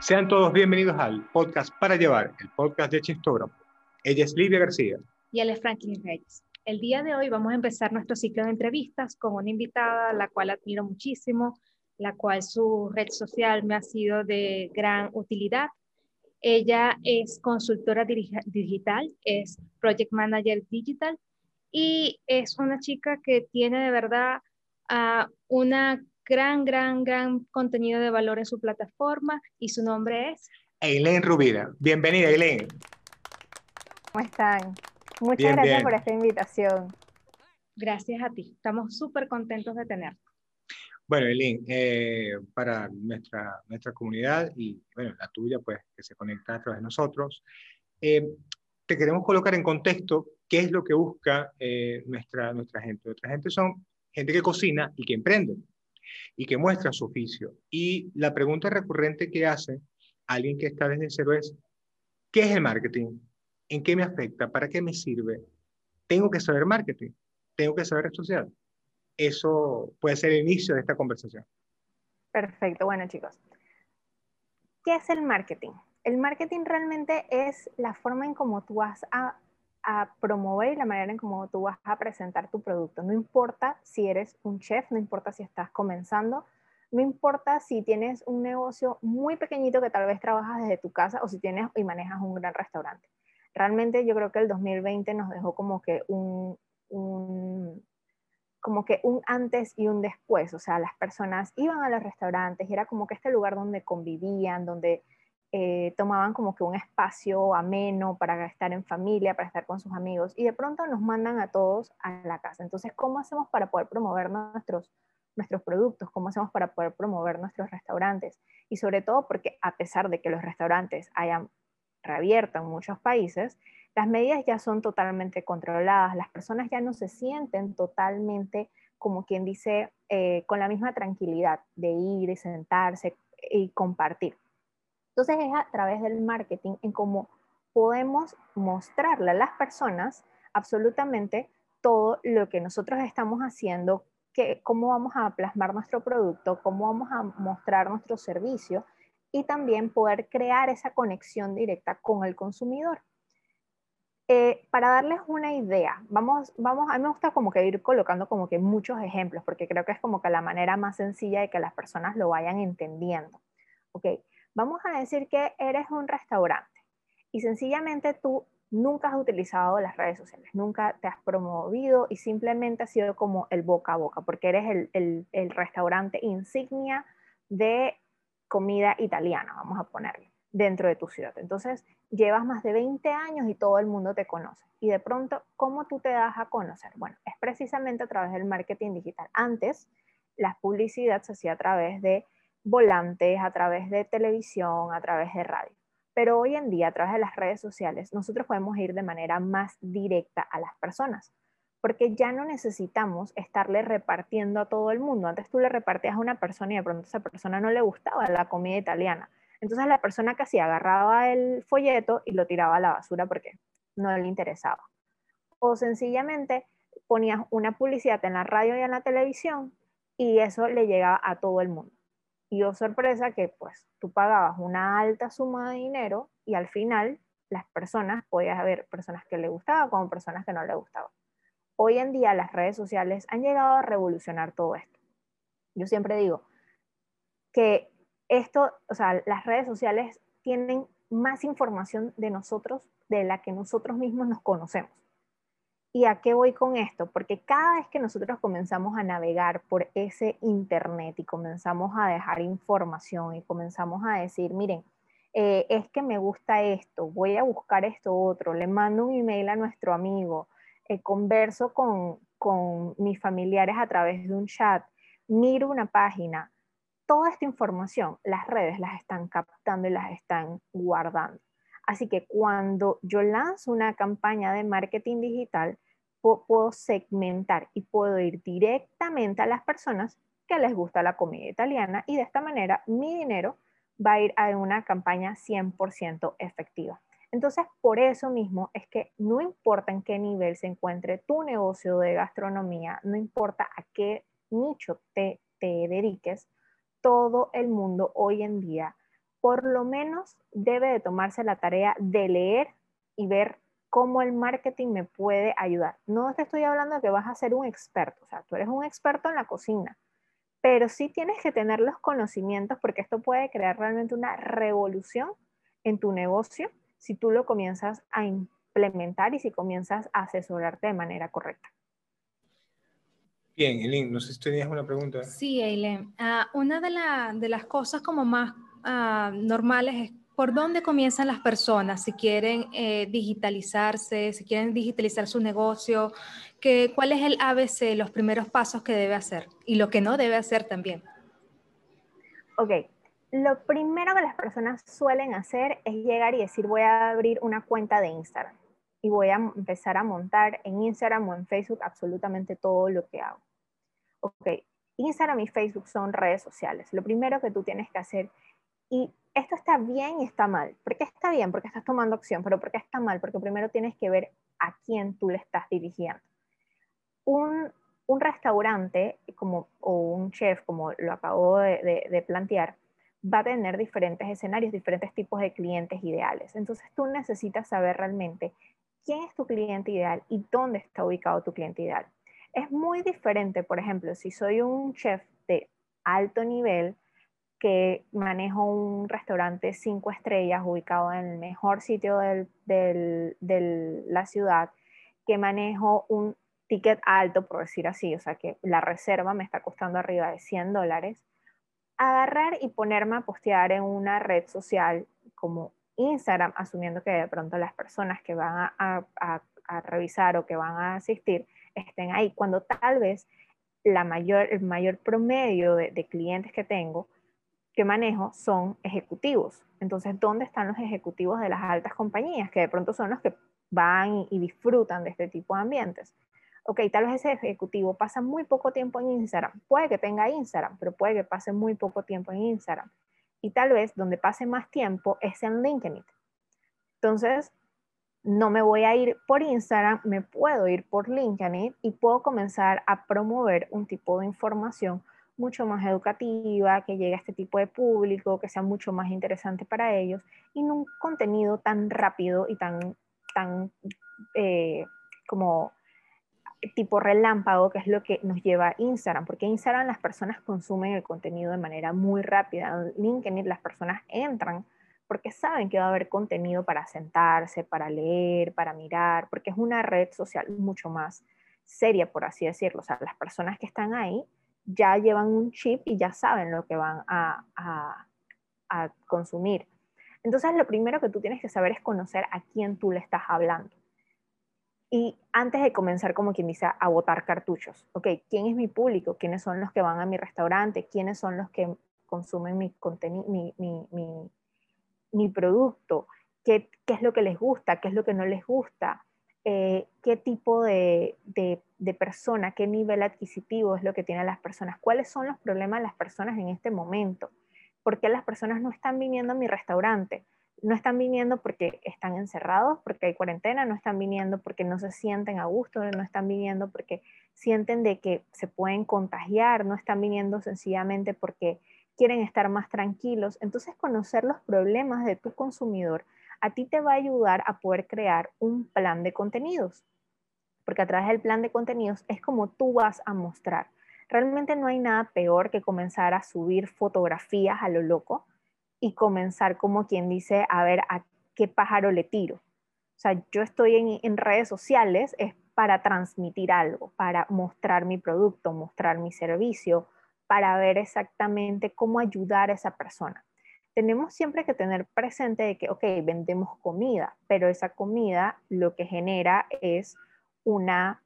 Sean todos bienvenidos al podcast Para Llevar, el podcast de Chistógrafo. Ella es Livia García. y él es Franklin Reyes. El día de hoy vamos a empezar nuestro ciclo de entrevistas con una invitada, la cual admiro muchísimo, la cual su red social me ha sido de gran utilidad. Ella es consultora digital, es project manager digital y es una chica que tiene de verdad ah, una gran, gran, gran contenido de valor en su plataforma y su nombre es Eileen Rubira. Bienvenida, Eileen. ¿Cómo están? Muchas Bien, gracias bien. por esta invitación. Gracias a ti. Estamos súper contentos de tenerte. Bueno, Eileen, eh, para nuestra, nuestra comunidad y bueno, la tuya, pues, que se conecta a través de nosotros, eh, te queremos colocar en contexto qué es lo que busca eh, nuestra, nuestra gente. Nuestra gente son gente que cocina y que emprende y que muestra su oficio. Y la pregunta recurrente que hace alguien que está desde cero es, ¿qué es el marketing? ¿En qué me afecta? ¿Para qué me sirve? Tengo que saber marketing, tengo que saber red social. Eso puede ser el inicio de esta conversación. Perfecto. Bueno, chicos, ¿qué es el marketing? El marketing realmente es la forma en cómo tú vas a, promover y la manera en cómo tú vas a presentar tu producto. No importa si eres un chef, no importa si estás comenzando, no importa si tienes un negocio muy pequeñito que tal vez trabajas desde tu casa o si tienes y manejas un gran restaurante. Realmente yo creo que el 2020 nos dejó como que un como que un antes y un después, o sea, las personas iban a los restaurantes y era como que este lugar donde convivían, donde eh, tomaban como que un espacio ameno para estar en familia, para estar con sus amigos, y de pronto nos mandan a todos a la casa. Entonces, ¿cómo hacemos para poder promover nuestros, nuestros productos? ¿Cómo hacemos para poder promover nuestros restaurantes? Y sobre todo porque a pesar de que los restaurantes hayan reabierto en muchos países, las medidas ya son totalmente controladas, las personas ya no se sienten totalmente, como quien dice, eh, con la misma tranquilidad de ir y sentarse y compartir. Entonces es a través del marketing en cómo podemos mostrarle a las personas absolutamente todo lo que nosotros estamos haciendo, que, cómo vamos a plasmar nuestro producto, cómo vamos a mostrar nuestro servicio y también poder crear esa conexión directa con el consumidor. Eh, para darles una idea, vamos, vamos, a mí me gusta como que ir colocando como que muchos ejemplos, porque creo que es como que la manera más sencilla de que las personas lo vayan entendiendo. Ok, vamos a decir que eres un restaurante y sencillamente tú nunca has utilizado las redes sociales, nunca te has promovido y simplemente has sido como el boca a boca, porque eres el, el, restaurante insignia de comida italiana, vamos a ponerle, dentro de tu ciudad. Entonces, llevas más de 20 años y todo el mundo te conoce. Y de pronto, ¿cómo tú te das a conocer? Bueno, es precisamente a través del marketing digital. Antes, la publicidad se hacía a través de volantes, a través de televisión, a través de radio. Pero hoy en día, a través de las redes sociales, nosotros podemos ir de manera más directa a las personas, porque ya no necesitamos estarle repartiendo a todo el mundo. Antes tú le repartías a una persona y de pronto esa persona no le gustaba la comida italiana. Entonces la persona hacía agarraba el folleto y lo tiraba a la basura porque no le interesaba. O sencillamente ponías una publicidad en la radio y en la televisión y eso le llegaba a todo el mundo. Y oh sorpresa que pues tú pagabas una alta suma de dinero y al final las personas, podías haber personas que le gustaba como personas que no le gustaban. Hoy en día las redes sociales han llegado a revolucionar todo esto. Yo siempre digo que esto, o sea, las redes sociales tienen más información de nosotros de la que nosotros mismos nos conocemos. ¿Y a qué voy con esto? Porque cada vez que nosotros comenzamos a navegar por ese Internet y comenzamos a dejar información y comenzamos a decir, miren, eh, es que me gusta esto, voy a buscar esto otro, le mando un email a nuestro amigo, eh, converso con, con mis familiares a través de un chat, miro una página, toda esta información las redes las están captando y las están guardando. Así que cuando yo lanzo una campaña de marketing digital, puedo segmentar y puedo ir directamente a las personas que les gusta la comida italiana y de esta manera mi dinero va a ir a una campaña 100% efectiva. Entonces, por eso mismo es que no importa en qué nivel se encuentre tu negocio de gastronomía, no importa a qué nicho te, te dediques, todo el mundo hoy en día por lo menos debe de tomarse la tarea de leer y ver cómo el marketing me puede ayudar. No te estoy hablando de que vas a ser un experto, o sea, tú eres un experto en la cocina, pero sí tienes que tener los conocimientos porque esto puede crear realmente una revolución en tu negocio si tú lo comienzas a implementar y si comienzas a asesorarte de manera correcta. Bien, Eileen, no sé si tenías una pregunta. Sí, Eileen. Ah, una de, de, las cosas como más ah, normales es por dónde comienzan las personas si quieren eh, digitalizarse, si quieren digitalizar su negocio, que, cuál es el ABC, los primeros pasos que debe hacer y lo que no debe hacer también. Ok, lo primero que las personas suelen hacer es llegar y decir voy a abrir una cuenta de Instagram y voy a empezar a montar en Instagram o en Facebook absolutamente todo lo que hago. Ok, Instagram y Facebook son redes sociales. Lo primero que tú tienes que hacer, y esto está bien y está mal. ¿Por qué está bien? Porque estás tomando acción, pero ¿por qué está mal? Porque primero tienes que ver a quién tú le estás dirigiendo. Un, un restaurante como, o un chef, como lo acabo de, de plantear, va a tener diferentes escenarios, diferentes tipos de clientes ideales. Entonces tú necesitas saber realmente quién es tu cliente ideal y dónde está ubicado tu cliente ideal. Es muy diferente, por ejemplo, si soy un chef de alto nivel que manejo un restaurante cinco estrellas ubicado en el mejor sitio de la ciudad, que manejo un ticket alto, por decir así, o sea que la reserva me está costando arriba de 100 dólares, agarrar y ponerme a postear en una red social como Instagram, asumiendo que de pronto las personas que van a, revisar o que van a asistir estén ahí, cuando tal vez el mayor promedio de, de clientes que tengo, que manejo, son ejecutivos. Entonces, ¿dónde están los ejecutivos de las altas compañías? Que de pronto son los que van y disfrutan de este tipo de ambientes ok, tal vez ese ejecutivo pasa muy poco tiempo en Instagram. Puede que tenga Instagram, pero puede que pase muy poco tiempo en Instagram. Y tal vez donde pase más tiempo es en LinkedIn. Entonces, no me voy a ir por Instagram, me puedo ir por LinkedIn y puedo comenzar a promover un tipo de información mucho más educativa, que llegue a este tipo de público, que sea mucho más interesante para ellos y un contenido tan rápido y tan, tan eh, como tipo relámpago, que es lo que nos lleva a Instagram, porque Instagram las personas consumen el contenido de manera muy rápida. En LinkedIn las personas entran porque saben que va a haber contenido para sentarse, para leer, para mirar, porque es una red social mucho más seria, por así decirlo. O sea, las personas que están ahí ya llevan un chip y ya saben lo que van a, a, a consumir. Entonces, lo primero que tú tienes que saber es conocer a quién tú le estás hablando. Y antes de comenzar, como quien dice, a botar cartuchos, ok, ¿quién es mi público? ¿Quiénes son los que van a mi restaurante? ¿Quiénes son los que consumen mi, mi, mi, producto? ¿Qué, ¿Qué, es lo que les gusta? ¿Qué es lo que no les gusta? Eh, ¿Qué tipo de, de persona, qué nivel adquisitivo es lo que tienen las personas? ¿Cuáles son los problemas de las personas en este momento? ¿Por qué las personas no están viniendo a mi restaurante? No están viniendo porque están encerrados, porque hay cuarentena, no están viniendo porque no se sienten a gusto, no están viniendo porque sienten de que se pueden contagiar, no están viniendo sencillamente porque quieren estar más tranquilos. Entonces, conocer los problemas de tu consumidor a ti te va a ayudar a poder crear un plan de contenidos, porque a través del plan de contenidos es como tú vas a mostrar. Realmente no hay nada peor que comenzar a subir fotografías a lo loco y comenzar como quien dice, a ver a qué pájaro le tiro. O sea, yo estoy en, redes sociales es para transmitir algo, para mostrar mi producto, mostrar mi servicio, para ver exactamente cómo ayudar a esa persona. Tenemos siempre que tener presente de que, ok, vendemos comida, pero esa comida lo que genera es una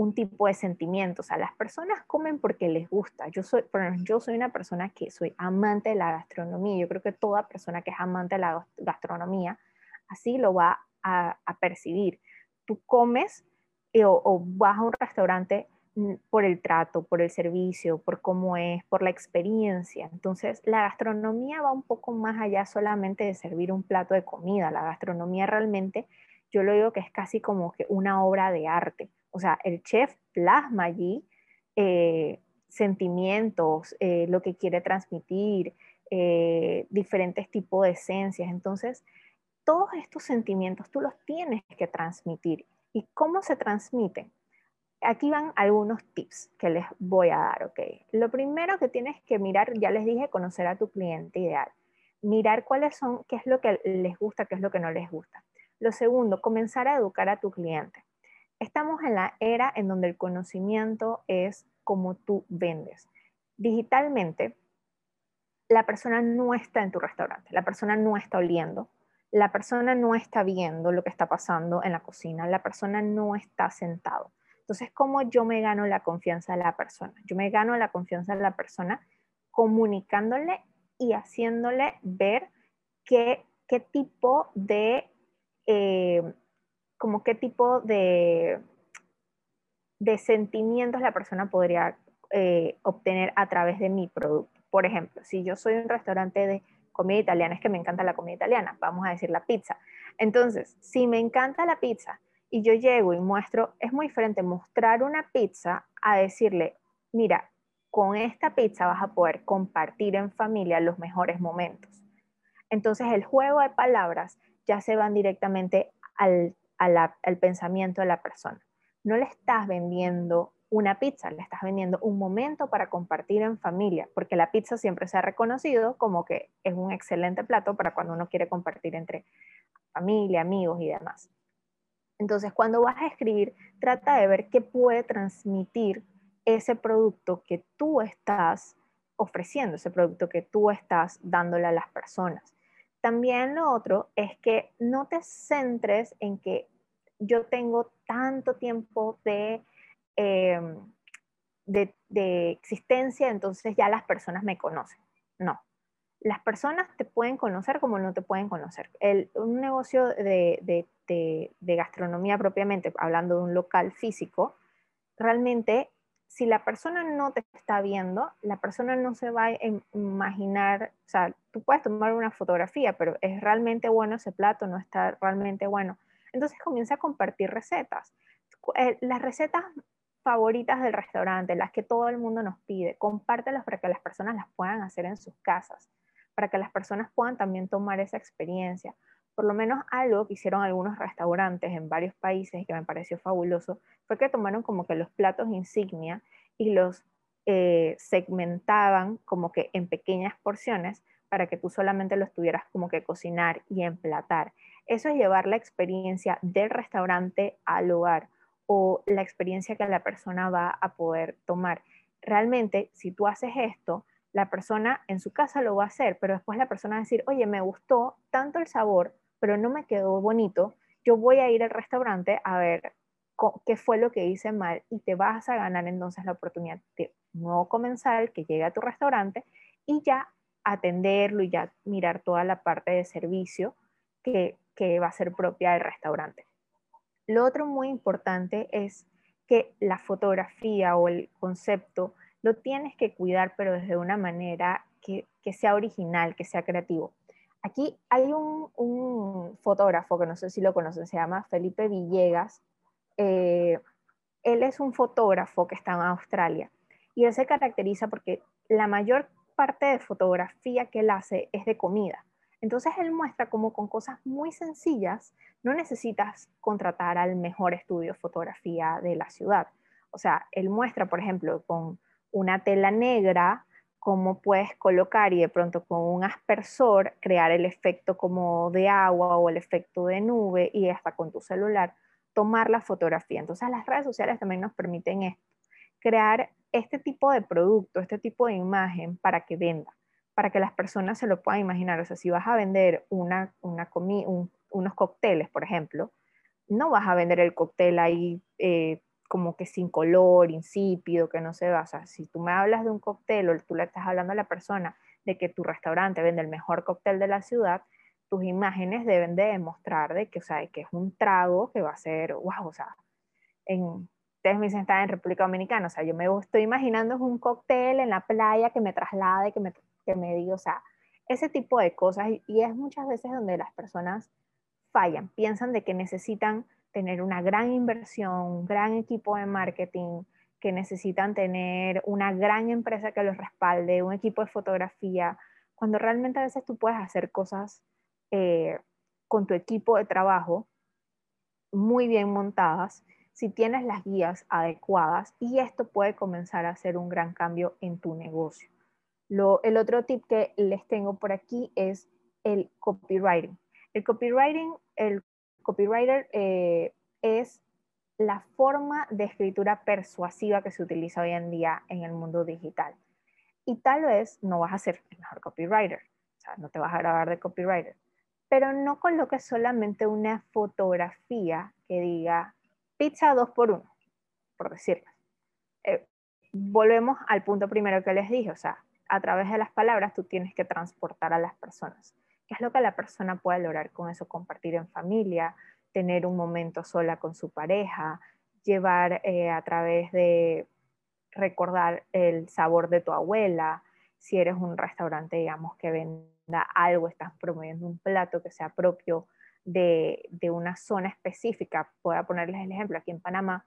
un tipo de sentimiento. O sea, las personas comen porque les gusta. Yo soy, yo soy una persona que soy amante de la gastronomía. Yo creo que toda persona que es amante de la gastronomía así lo va a, percibir. Tú comes eh, o, vas a un restaurante mm, por el trato, por el servicio, por cómo es, por la experiencia. Entonces, la gastronomía va un poco más allá solamente de servir un plato de comida. La gastronomía realmente, yo lo digo que es casi como que una obra de arte. O sea, el chef plasma allí eh, sentimientos, eh, lo que quiere transmitir, eh, diferentes tipos de esencias. Entonces, todos estos sentimientos tú los tienes que transmitir. ¿Y cómo se transmiten? Aquí van algunos tips que les voy a dar, ¿ok? Lo primero que tienes que mirar, ya les dije, conocer a tu cliente ideal. Mirar cuáles son, qué es lo que les gusta, qué es lo que no les gusta. Lo segundo, comenzar a educar a tu cliente. Estamos en la era en donde el conocimiento es como tú vendes. Digitalmente, la persona no está en tu restaurante, la persona no está oliendo, la persona no está viendo lo que está pasando en la cocina, la persona no está sentado. Entonces, ¿cómo yo me gano la confianza de la persona? Yo me gano la confianza de la persona comunicándole y haciéndole ver qué, qué tipo de, eh, como qué tipo de, sentimientos la persona podría eh, obtener a través de mi producto. Por ejemplo, si yo soy un restaurante de comida italiana, es que me encanta la comida italiana, vamos a decir la pizza. Entonces, si me encanta la pizza y yo llego y muestro, es muy diferente mostrar una pizza a decirle, mira, con esta pizza vas a poder compartir en familia los mejores momentos. Entonces el juego de palabras ya se van directamente al, al pensamiento de la persona. No le estás vendiendo una pizza, le estás vendiendo un momento para compartir en familia, porque la pizza siempre se ha reconocido como que es un excelente plato para cuando uno quiere compartir entre familia, amigos y demás. Entonces, cuando vas a escribir, trata de ver qué puede transmitir ese producto que tú estás ofreciendo, ese producto que tú estás dándole a las personas. También lo otro es que no te centres en que yo tengo tanto tiempo de, em, de, de, existencia, entonces ya las personas me conocen. No, las personas te pueden conocer como no te pueden conocer. El, un negocio de, de, gastronomía propiamente, hablando de un local físico, realmente si la persona no te está viendo, la persona no se va a imaginar, o sea, tú puedes tomar una fotografía, pero es realmente bueno ese plato, no está realmente bueno. Entonces comienza a compartir recetas. Eh, las recetas favoritas del restaurante, las que todo el mundo nos pide, compártelas para que las personas las puedan hacer en sus casas para que las personas puedan también tomar esa experiencia. Por lo menos algo que hicieron algunos restaurantes en varios países que me pareció fabuloso fue que tomaron como que los platos insignia y los eh, segmentaban como que en pequeñas porciones para que tú solamente los tuvieras como que cocinar y emplatar. Eso es llevar la experiencia del restaurante al hogar o la experiencia que la persona va a poder tomar. Realmente, si tú haces esto, la persona en su casa lo va a hacer, pero después la persona va a decir, oye, me gustó tanto el sabor, pero no me quedó bonito, yo voy a ir al restaurante a ver qué fue lo que hice mal y te vas a ganar entonces la oportunidad de nuevo comenzar, que llegue a tu restaurante y ya atenderlo y ya mirar toda la parte de servicio que, que va a ser propia del restaurante. Lo otro muy importante es que la fotografía o el concepto lo tienes que cuidar, pero desde una manera que, sea original, que sea creativo. Aquí hay un, fotógrafo que no sé si lo conocen, se llama Felipe Villegas. Eh, él es un fotógrafo que está en Australia y él se caracteriza porque la mayor parte de fotografía que él hace es de comida. Entonces él muestra como con cosas muy sencillas no necesitas contratar al mejor estudio de fotografía de la ciudad. O sea, él muestra, por ejemplo, con una tela negra, cómo puedes colocar y de pronto con un aspersor crear el efecto como de agua o el efecto de nube y hasta con tu celular tomar la fotografía. Entonces las redes sociales también nos permiten esto, crear este tipo de producto, este tipo de imagen para que venda, para que las personas se lo puedan imaginar. O sea, si vas a vender una, una unos cócteles, por ejemplo, no vas a vender el cóctel ahí eh, como que sin color, insípido, que no se va. O sea, si tú me hablas de un cóctel o tú le estás hablando a la persona de que tu restaurante vende el mejor cóctel de la ciudad, tus imágenes deben de demostrar de que, o sea, que es un trago que va a ser, wow, o sea, en, ustedes me dicen están en República Dominicana, o sea, yo me estoy imaginando un cóctel en la playa que me traslade, que me, que me diga, o sea, ese tipo de cosas. Y es muchas veces donde las personas fallan, piensan de que necesitan tener una gran inversión, un gran equipo de marketing, que necesitan tener una gran empresa que los respalde, un equipo de fotografía, cuando realmente a veces tú puedes hacer cosas eh, con tu equipo de trabajo muy bien montadas, si tienes las guías adecuadas y esto puede comenzar a hacer un gran cambio en tu negocio. Lo, el otro tip que les tengo por aquí es el copywriting. El copywriting, el copywriter eh, es la forma de escritura persuasiva que se utiliza hoy en día en el mundo digital. Y tal vez no vas a ser el mejor copywriter, o sea, no te vas a grabar de copywriter, pero no coloques solamente una fotografía que diga pizza 2 por 1 por decirlo. Eh, volvemos al punto primero que les dije, o sea, a través de las palabras tú tienes que transportar a las personas. ¿Qué es lo que la persona puede lograr con eso? Compartir en familia, tener un momento sola con su pareja, llevar eh, a través de recordar el sabor de tu abuela, si eres un restaurante, digamos, que venda algo, estás promoviendo un plato que sea propio de, una zona específica. Voy a ponerles el ejemplo, aquí en Panamá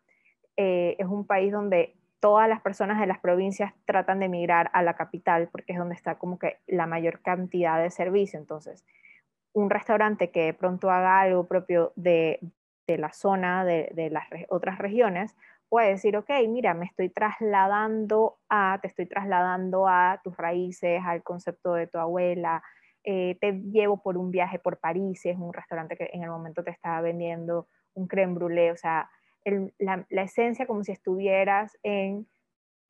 eh, es un país donde todas las personas de las provincias tratan de emigrar a la capital porque es donde está como que la mayor cantidad de servicio. Entonces, un restaurante que de pronto haga algo propio de, la zona, de, las otras regiones, puede decir, ok, mira, me estoy trasladando a, te estoy trasladando a tus raíces, al concepto de tu abuela, eh, te llevo por un viaje por París, es un restaurante que en el momento te estaba vendiendo un creme brûlée, o sea, la, esencia como si estuvieras en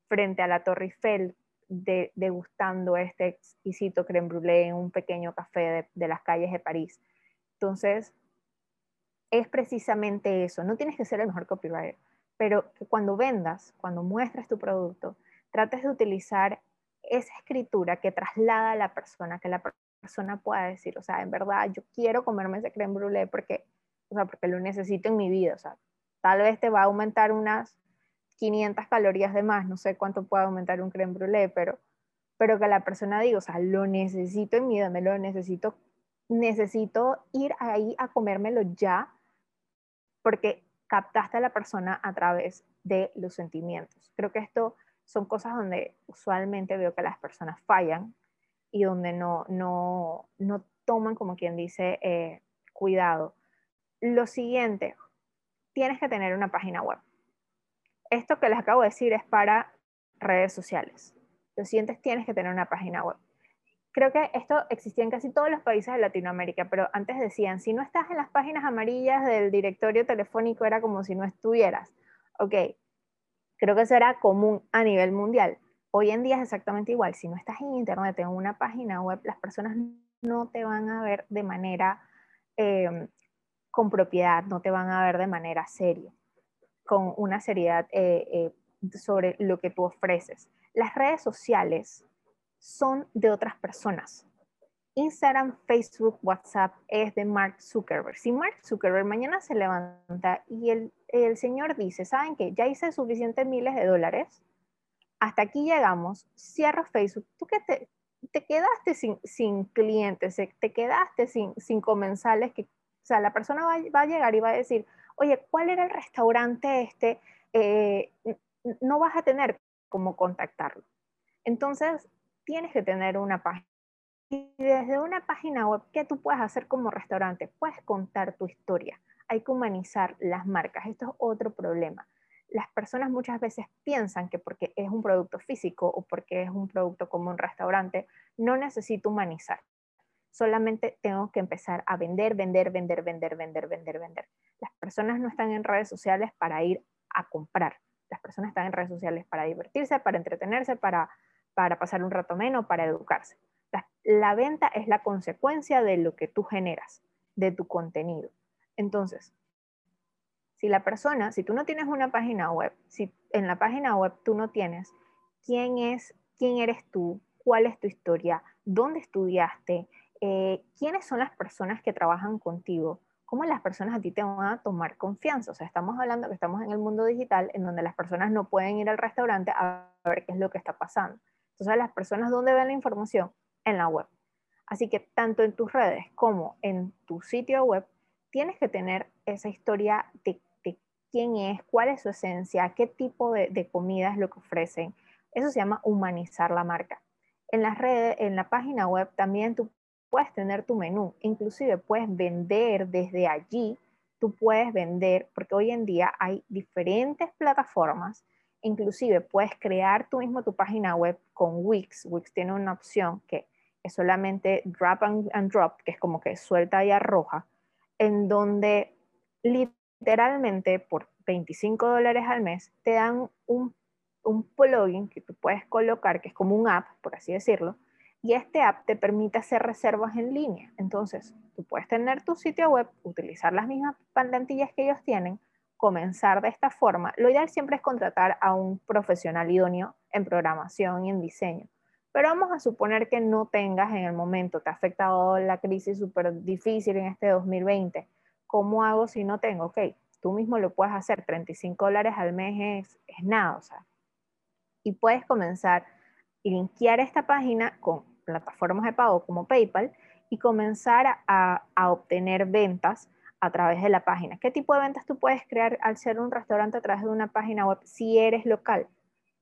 frente a la Torre Eiffel degustando este exquisito creme brûlée en un pequeño café de, las calles de París. Entonces, es precisamente eso, no tienes que ser el mejor copywriter, pero que cuando vendas, cuando muestres tu producto, trates de utilizar esa escritura que traslada a la persona, que la persona pueda decir, o sea, en verdad yo quiero comerme ese creme brûlée porque, o sea, porque lo necesito en mi vida, o sea, tal vez te va a aumentar unas 500 calorías de más, no sé cuánto puede aumentar un creme brûlée, pero, pero que la persona diga, o sea, lo necesito en mi me lo necesito, necesito ir ahí a comérmelo ya, porque captaste a la persona a través de los sentimientos. Creo que esto son cosas donde usualmente veo que las personas fallan y donde no, no, no toman, como quien dice, eh, cuidado. Lo siguiente, tienes que tener una página web. Esto que les acabo de decir es para redes sociales. Lo siguiente, tienes que tener una página web creo que esto existía en casi todos los países de Latinoamérica, pero antes decían, si no estás en las páginas amarillas del directorio telefónico era como si no estuvieras. Ok, creo que eso era común a nivel mundial. Hoy en día es exactamente igual. Si no estás en Internet, en una página web, las personas no te van a ver de manera em, con propiedad, no te van a ver de manera seria, con una seriedad eh, eh, sobre lo que tú ofreces. Las redes sociales son de otras personas. Instagram, Facebook, WhatsApp es de Mark Zuckerberg. Si Mark Zuckerberg mañana se levanta y el, señor dice, ¿saben qué? Ya hice suficientes miles de dólares, hasta aquí llegamos, cierro Facebook, tú que te, te quedaste sin, clientes, te quedaste sin, sin comensales, que, o sea, la persona va, a llegar y va a decir, oye, ¿cuál era el restaurante este? Eh, no vas a tener cómo contactarlo. Entonces, tienes que tener una página. Y desde una página web, ¿qué tú puedes hacer como restaurante? Puedes contar tu historia. Hay que humanizar las marcas. Esto es otro problema. Las personas muchas veces piensan que porque es un producto físico o porque es un producto como un restaurante, no necesito humanizar. Solamente tengo que empezar a vender, vender, vender, vender, vender, vender, vender. Las personas no están en redes sociales para ir a comprar. Las personas están en redes sociales para divertirse, para entretenerse, para para pasar un rato menos, para educarse. La, venta es la consecuencia de lo que tú generas, de tu contenido. Entonces, si la persona, si tú no tienes una página web, si en la página web tú no tienes quién es, quién eres tú, cuál es tu historia, dónde estudiaste, eh, quiénes son las personas que trabajan contigo, cómo las personas a ti te van a tomar confianza. O sea, estamos hablando que estamos en el mundo digital en donde las personas no pueden ir al restaurante a ver qué es lo que está pasando. Entonces, las personas, ¿dónde ven la información? En la web. Así que tanto en tus redes como en tu sitio web, tienes que tener esa historia de, quién es, cuál es su esencia, qué tipo de, de comida es lo que ofrecen. Eso se llama humanizar la marca. En las redes, en la página web también tú puedes tener tu menú, inclusive puedes vender desde allí, tú puedes vender, porque hoy en día hay diferentes plataformas, inclusive puedes crear tú mismo tu página web con Wix. Wix tiene una opción que es solamente drop and, drop, que es como que suelta y arroja, en donde literalmente por 25 dólares al mes te dan un, un plugin que tú puedes colocar, que es como un app, por así decirlo, y este app te permite hacer reservas en línea. Entonces, tú puedes tener tu sitio web, utilizar las mismas plantillas que ellos tienen, comenzar de esta forma. Lo ideal siempre es contratar a un profesional idóneo en programación y en diseño. Pero vamos a suponer que no tengas en el momento, te ha afectado la crisis súper difícil en este 2020. ¿Cómo hago si no tengo? Ok, tú mismo lo puedes hacer, 35 dólares al mes es, es nada, o. Y puedes comenzar y linkear esta página con plataformas de pago como PayPal y comenzar a, obtener ventas a través de la página. ¿Qué tipo de ventas tú puedes crear al ser un restaurante a través de una página web si eres local?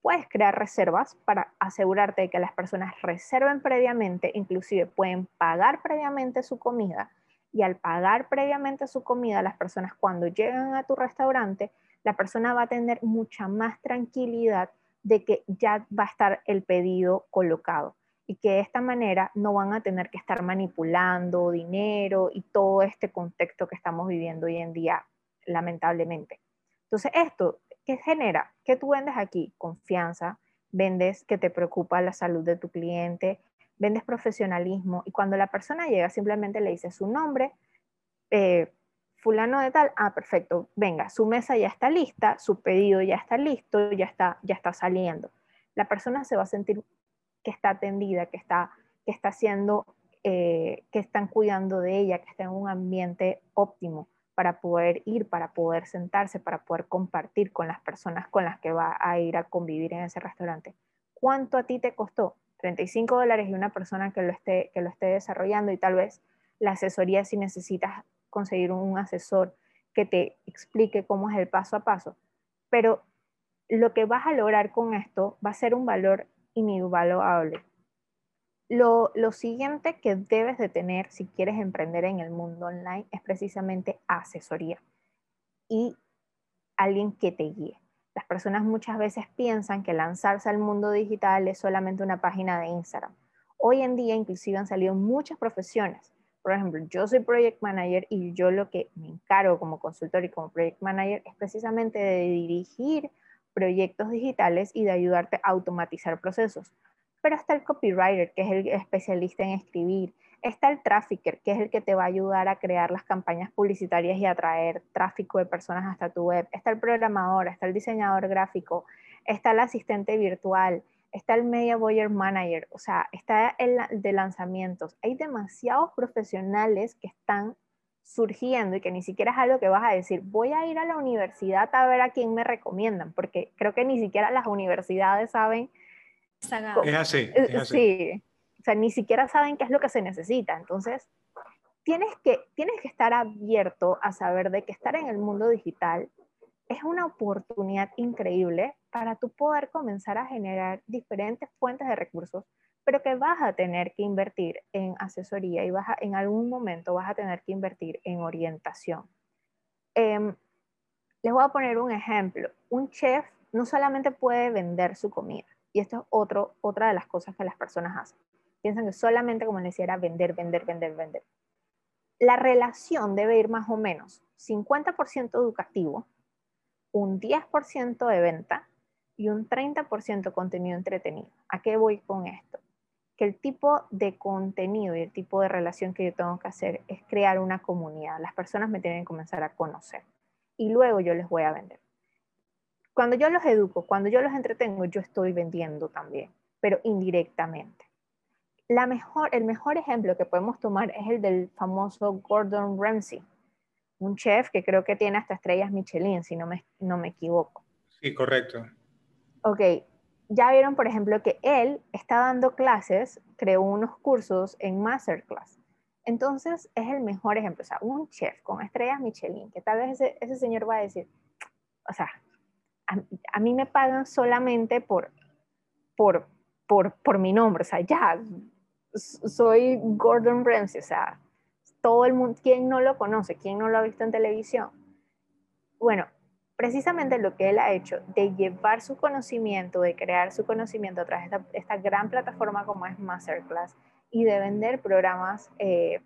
Puedes crear reservas para asegurarte de que las personas reserven previamente, inclusive pueden pagar previamente su comida y al pagar previamente su comida, las personas cuando llegan a tu restaurante, la persona va a tener mucha más tranquilidad de que ya va a estar el pedido colocado y que de esta manera no van a tener que estar manipulando dinero y todo este contexto que estamos viviendo hoy en día, lamentablemente. Entonces, esto, ¿qué genera? ¿Qué tú vendes aquí? Confianza, vendes que te preocupa la salud de tu cliente, vendes profesionalismo y cuando la persona llega simplemente le dice su nombre, eh, fulano de tal, ah, perfecto, venga, su mesa ya está lista, su pedido ya está listo, ya está, ya está saliendo. La persona se va a sentir que está atendida, que está, que está haciendo, eh, que están cuidando de ella, que está en un ambiente óptimo para poder ir, para poder sentarse, para poder compartir con las personas con las que va a ir a convivir en ese restaurante. ¿Cuánto a ti te costó? 35 dólares y una persona que lo esté, que lo esté desarrollando y tal vez la asesoría si necesitas conseguir un asesor que te explique cómo es el paso a paso. Pero lo que vas a lograr con esto va a ser un valor inigualable. Lo, lo siguiente que debes de tener si quieres emprender en el mundo online es precisamente asesoría y alguien que te guíe. Las personas muchas veces piensan que lanzarse al mundo digital es solamente una página de Instagram. Hoy en día inclusive han salido muchas profesiones. Por ejemplo, yo soy project manager y yo lo que me encargo como consultor y como project manager es precisamente de dirigir proyectos digitales y de ayudarte a automatizar procesos. Pero está el copywriter, que es el especialista en escribir. Está el trafficker, que es el que te va a ayudar a crear las campañas publicitarias y atraer tráfico de personas hasta tu web. Está el programador, está el diseñador gráfico, está el asistente virtual, está el media buyer manager, o sea, está el de lanzamientos. Hay demasiados profesionales que están surgiendo y que ni siquiera es algo que vas a decir, voy a ir a la universidad a ver a quién me recomiendan, porque creo que ni siquiera las universidades saben. Es así, eh, es así. Sí, o sea, ni siquiera saben qué es lo que se necesita. Entonces, tienes que, tienes que estar abierto a saber de que estar en el mundo digital es una oportunidad increíble para tú poder comenzar a generar diferentes fuentes de recursos pero que vas a tener que invertir en asesoría y vas en algún momento vas a tener que invertir en orientación. Em, les voy a poner un ejemplo. Un chef no solamente puede vender su comida, y esto es otro, otra de las cosas que las personas hacen. Piensan que solamente, como les decía, era vender, vender, vender, vender. La relación debe ir más o menos 50% educativo, un 10% de venta y un 30% contenido entretenido. ¿A qué voy con esto? El tipo de contenido y el tipo de relación que yo tengo que hacer es crear una comunidad. Las personas me tienen que comenzar a conocer y luego yo les voy a vender. Cuando yo los educo, cuando yo los entretengo, yo estoy vendiendo también, pero indirectamente. La mejor, el mejor ejemplo que podemos tomar es el del famoso Gordon Ramsay. un chef que creo que tiene hasta estrellas Michelin, si no me, no me equivoco. Sí, correcto. Ok, ya vieron, por ejemplo, que él está dando clases, creó unos cursos en Masterclass. Entonces, es el mejor ejemplo. O sea, un chef con estrellas Michelin, que tal vez ese, ese señor va a decir, o sea, a, mí me pagan solamente por, por, por, por mi nombre. O sea, ya, soy Gordon Ramsay. O sea, todo el mundo, ¿quién no lo conoce? ¿Quién no lo ha visto en televisión? Bueno, precisamente lo que él ha hecho de llevar su conocimiento, de crear su conocimiento a través de esta, gran plataforma como es Masterclass y de vender programas, eh,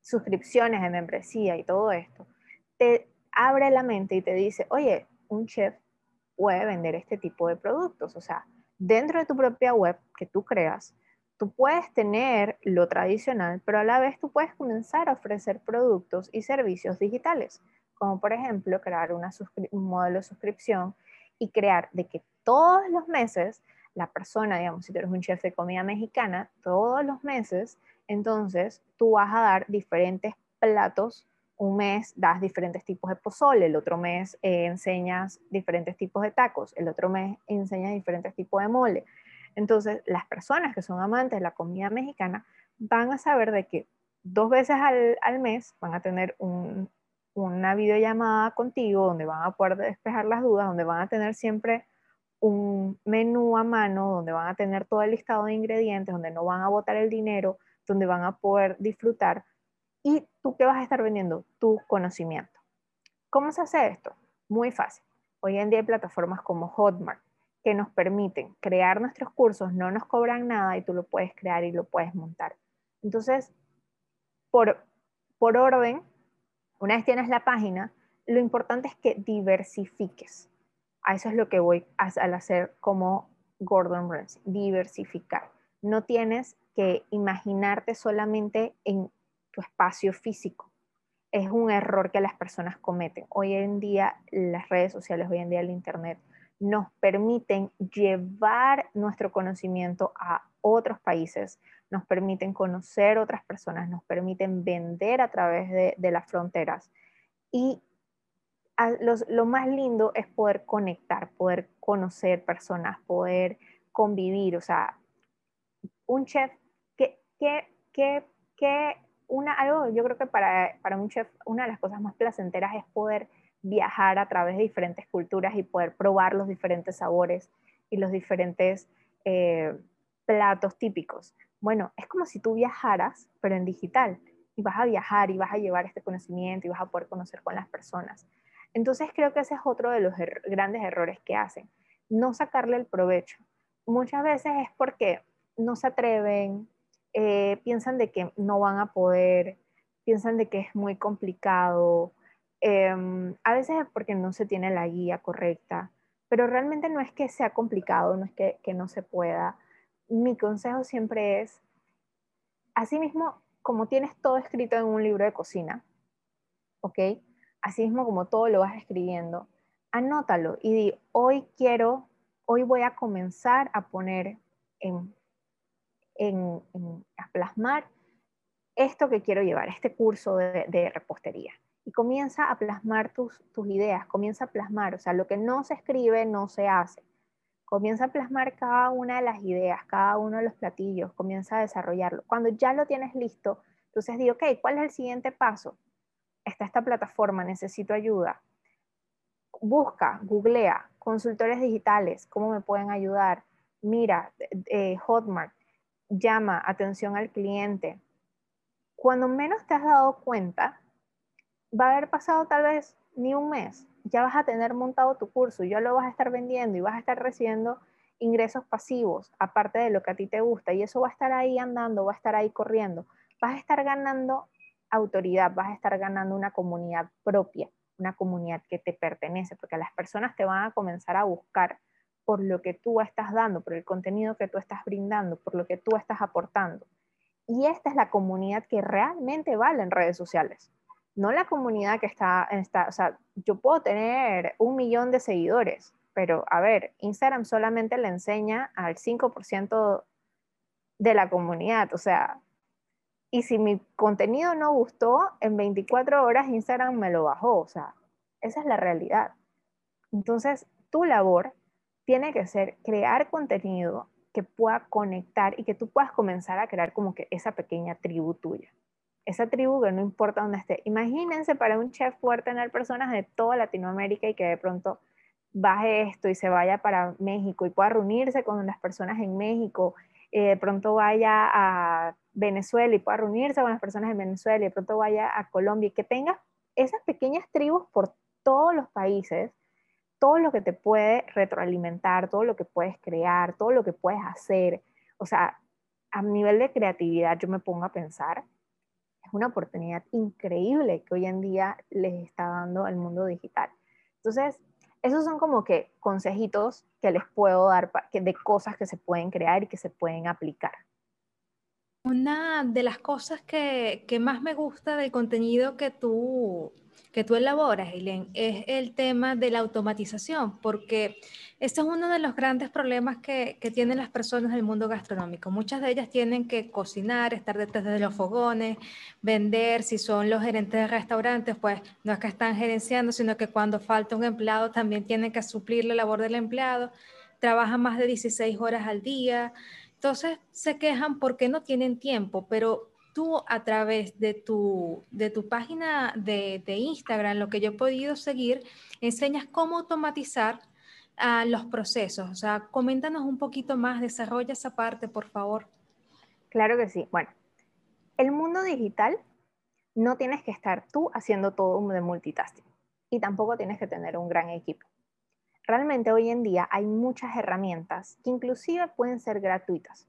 suscripciones de membresía y todo esto, te abre la mente y te dice, oye, un chef puede vender este tipo de productos. O sea, dentro de tu propia web que tú creas, tú puedes tener lo tradicional, pero a la vez tú puedes comenzar a ofrecer productos y servicios digitales, como por ejemplo crear un modelo de suscripción y crear de que todos los meses la persona, digamos, si tú eres un chef de comida mexicana, todos los meses, entonces tú vas a dar diferentes platos. Un mes das diferentes tipos de pozole, el otro mes eh, enseñas diferentes tipos de tacos, el otro mes enseñas diferentes tipos de mole. Entonces, las personas que son amantes de la comida mexicana van a saber de que dos veces al mes van a tener un- una videollamada contigo donde van a poder despejar las dudas, donde van a tener siempre un menú a mano, donde van a tener todo el listado de ingredientes, donde no van a botar el dinero, donde van a poder disfrutar. ¿Y tú qué vas a estar vendiendo? Tu conocimiento. ¿Cómo se hace esto? Muy fácil. Hoy en día hay plataformas como Hotmart que nos permiten crear nuestros cursos, no nos cobran nada y tú lo puedes crear y lo puedes montar. Entonces, por, por orden, una vez tienes la página, lo importante es que diversifiques. A eso es lo que voy a- al hacer como Gordon Ramsay, diversificar. No tienes que imaginarte solamente en tu espacio físico. Es un error que las personas cometen. Hoy en día las redes sociales, hoy en día el Internet, nos permiten llevar nuestro conocimiimiento a otros países, nos permiten conocer otras personas, nos permiten vender a través de, de las fronteras. Y a- los- lo más lindo es poder conectar, poder conocer personas, poder convivir. O sea, un chef, que, que, que, que una, algo, yo creo que para, para un chef una de las cosas más placenteras es poder viajar a través de diferentes culturas y poder probar los diferentes sabores y los diferentes eh, platos típicos. Bueno, es como si tú viajaras, pero en digital, y vas a viajar y vas a llevar este conocimiento y vas a poder conocer con las personas. Entonces creo que ese es otro de los er grandes errores que hacen, no sacarle el provecho. Muchas veces es porque no se atreven, eh, piensan de que no van a poder, piensan de que es muy complicado, eh, a veces es porque no se tiene la guía correcta, pero realmente no es que sea complicado, no es que no se pueda. Mi consejo siempre es, asimismo, como tienes todo escrito en un libro de cocina, ¿ok? Asimismo, como todo lo vas escribiendo, anótalo y di, hoy quiero, hoy voy a comenzar a poner en, en, en a plasmar esto que quiero llevar, este curso de, repostería. Y comienza a plasmar tus, tus ideas, comienza a plasmar, o sea, lo que no se escribe no se hace. Comienza a plasmar cada una de las ideas, cada uno de los platillos, comienza a desarrollarlo. Cuando ya lo tienes listo, entonces di, ok, ¿cuál es el siguiente paso? Está esta plataforma, necesito ayuda. Busca, googlea, consultores digitales, ¿cómo me pueden ayudar? Mira, eh, Hotmart, llama, atención al cliente. Cuando menos te has dado cuenta, va a haber pasado tal vez ni un mes, ya vas a tener montado tu curso, ya lo vas a estar vendiendo y vas a estar recibiendo ingresos pasivos, aparte de lo que a ti te gusta, y eso va a estar ahí andando, va a estar ahí corriendo. Vas a estar ganando autoridad, vas a estar ganando una comunidad propia, una comunidad que te pertenece, porque las personas te van a comenzar a buscar por lo que tú estás dando, por el contenido que tú estás brindando, por lo que tú estás aportando. Y esta es la comunidad que realmente vale en redes sociales no la comunidad que está, está, o sea, yo puedo tener un millón de seguidores, pero a ver, Instagram solamente le enseña al 5% de la comunidad, o sea, Y si mi contenido no gustó, en 24 horas Instagram me lo bajó. O sea, esa es la realidad. Entonces, tu labor tiene que ser crear contenido que pueda conectar y que tú puedas comenzar a crear como que esa pequeña tribu tuya. Esa tribu que no importa dónde esté. Imagínense para un chef poder tener personas de toda Latinoamérica y que de pronto baje esto y se vaya para México y pueda reunirse con las personas en México, eh, de pronto vaya a Venezuela y pueda reunirse con las personas en Venezuela y de pronto vaya a Colombia y que tenga esas pequeñas tribus por todos los países, todo lo que te puede retroalimentar, todo lo que puedes crear, todo lo que puedes hacer. O sea, a nivel de creatividad yo me pongo a pensar, es una oportunidad increíble que hoy en día les está dando el mundo digital. Entonces, esos son como que consejitos que les puedo dar de cosas que se pueden crear y que se pueden aplicar. Una de las cosas que, que más me gusta del contenido que tú que tú elaboras, Eileen, es el tema de la automatización, porque este es uno de los grandes problemas que, que, tienen las personas del mundo gastronómico. Muchas de ellas tienen que cocinar, estar detrás de los fogones, vender, si son los gerentes de restaurantes, pues no es que están gerenciando, sino que cuando falta un empleado también tienen que suplir la labor del empleado, trabajan más de 16 horas al día. Entonces se quejan porque no tienen tiempo, pero tú a través de tu, de tu página de, de Instagram, lo que yo he podido seguir, enseñas cómo automatizar uh, los procesos. O sea, coméntanos un poquito más, desarrolla esa parte, por favor. Claro que sí. Bueno, el mundo digital no tienes que estar tú haciendo todo de multitasking y tampoco tienes que tener un gran equipo. Realmente hoy en día hay muchas herramientas que inclusive pueden ser gratuitas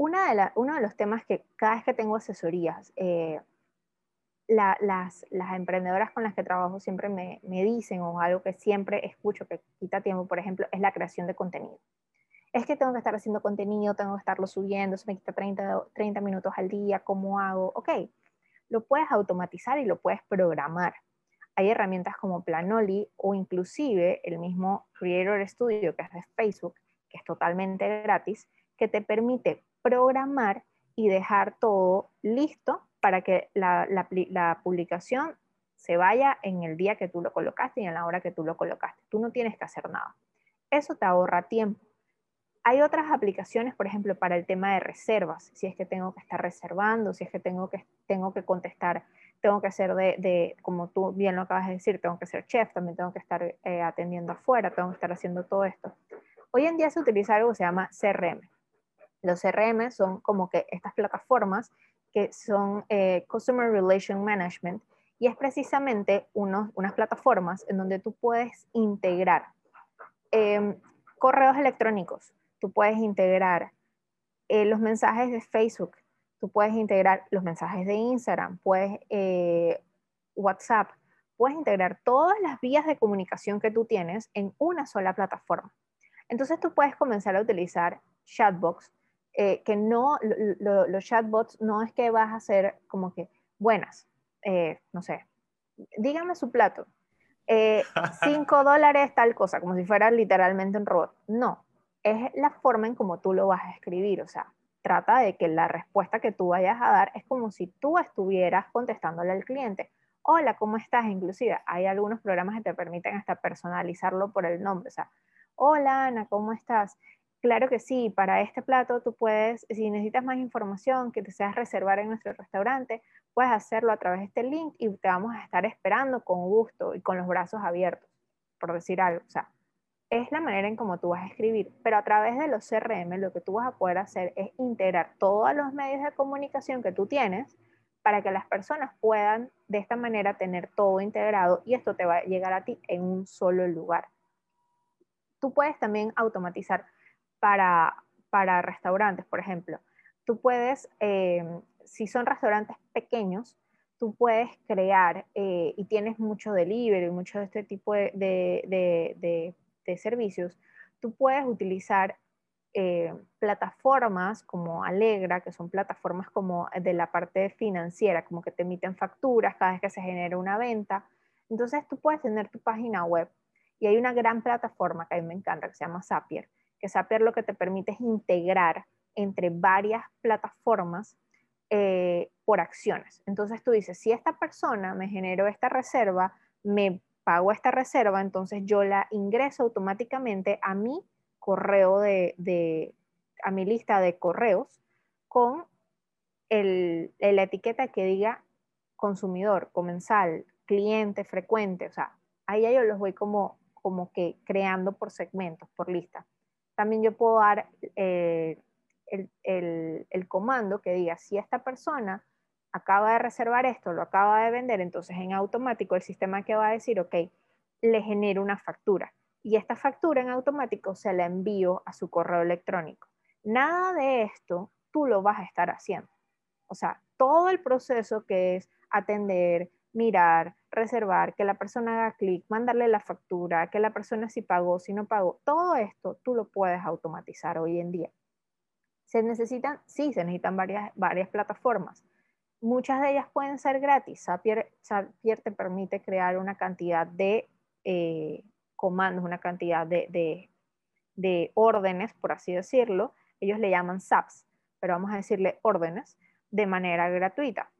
una de uno de los temas que cada vez que tengo asesorías, eh, las, las, emprendedoras con las que trabajo siempre me, me, dicen, o algo que siempre escucho que quita tiempo, por ejemplo, es la creación de contenido. Es que tengo que estar haciendo contenido, tengo que estarlo subiendo, se me quita 30, 30 minutos al día, ¿cómo hago? Ok, lo puedes automatizar y lo puedes programar. Hay herramientas como Planoli o inclusive el mismo Creator Studio que es de Facebook, que es totalmente gratis, que te permite programar y dejar todo listo para que la, publicación se vaya en el día que tú lo colocaste y en la hora que tú lo colocaste. Tú no tienes que hacer nada. Eso te ahorra tiempo. Hay otras aplicaciones, por ejemplo, para el tema de reservas, si es que tengo que estar reservando, si es que tengo que, tengo que contestar, tengo que ser de, de como tú bien lo acabas de decir, tengo que ser chef, también tengo que estar eh, atendiendo afuera, tengo que estar haciendo todo esto. Hoy en día se utiliza algo que se llama CRM. Los CRM son como que estas plataformas que son eh, Customer Relation Management y es precisamente unos, unas plataformas en donde tú puedes integrar em, correos electrónicos, tú puedes integrar eh, los mensajes de Facebook, tú puedes integrar los mensajes de Instagram, puedes eh, WhatsApp, puedes integrar todas las vías de comunicación que tú tienes en una sola plataforma. Entonces tú puedes comenzar a utilizar chatbots eh, que no, los chatbots no es que vas a hacer como que buenas, eh, no sé, dígame su plato, eh, cinco dólares tal cosa, como si fuera literalmente un robot. No, es la forma en como tú lo vas a escribir, o sea, trata de que la respuesta que tú vayas a dar es como si tú estuvieras contestándole al cliente. Hola, ¿cómo estás? Inclusive hay algunos programas que te permiten hasta personalizarlo por el nombre, o sea, hola Ana, ¿cómo estás? Claro que sí, para este plato tú puedes, si necesitas más información que deseas reservar en nuestro restaurante, puedes hacerlo a través de este link y te vamos a estar esperando con gusto y con los brazos abiertos, por decir algo. O sea, es la manera en cómo tú vas a escribir, pero a través de los CRM lo que tú vas a poder hacer es integrar todos los medios de comunicación que tú tienes para que las personas puedan de esta manera tener todo integrado y esto te va a llegar a ti en un solo lugar. Tú puedes también automatizar para, para restaurantes, por ejemplo. Tú puedes, eh, si son restaurantes pequeños, tú puedes crear eh, y tienes mucho delivery, mucho de este tipo de, de, de, servicios, tú puedes utilizar eh, plataformas como Alegra, que son plataformas como de la parte financiera, como que te emiten facturas cada vez que se genera una venta. Entonces tú puedes tener tu página web y hay una gran plataforma que a mí me encanta, que se llama Zapier, que Zapier lo que te permite es integrar entre varias plataformas eh, por acciones. Entonces tú dices, si esta persona me generó esta reserva, me pagó esta reserva, entonces yo la ingreso automáticamente a mi correo de, a mi lista de correos con el, la etiqueta que diga consumidor, comensal, cliente frecuente, o sea, ahí yo los voy como, como que creando por segmentos, por lista. También yo puedo dar eh, el, comando que diga, si esta persona acaba de reservar esto, lo acaba de vender, entonces en automático el sistema que va a decir, ok, le genero una factura. Y esta factura en automático se la envío a su correo electrónico. Nada de esto tú lo vas a estar haciendo. O sea, todo el proceso que es atender, mirar, reservar, que la persona haga clic, mandarle la factura, que la persona si pagó, si no pagó, todo esto tú lo puedes automatizar hoy en día. Se necesitan, sí, se necesitan varias, varias plataformas. Muchas de ellas pueden ser gratis. Zapier, te permite crear una cantidad de eh, comandos, una cantidad de, de, órdenes, por así decirlo. Ellos le llaman SAPs, pero vamos a decirle órdenes de manera gratuita.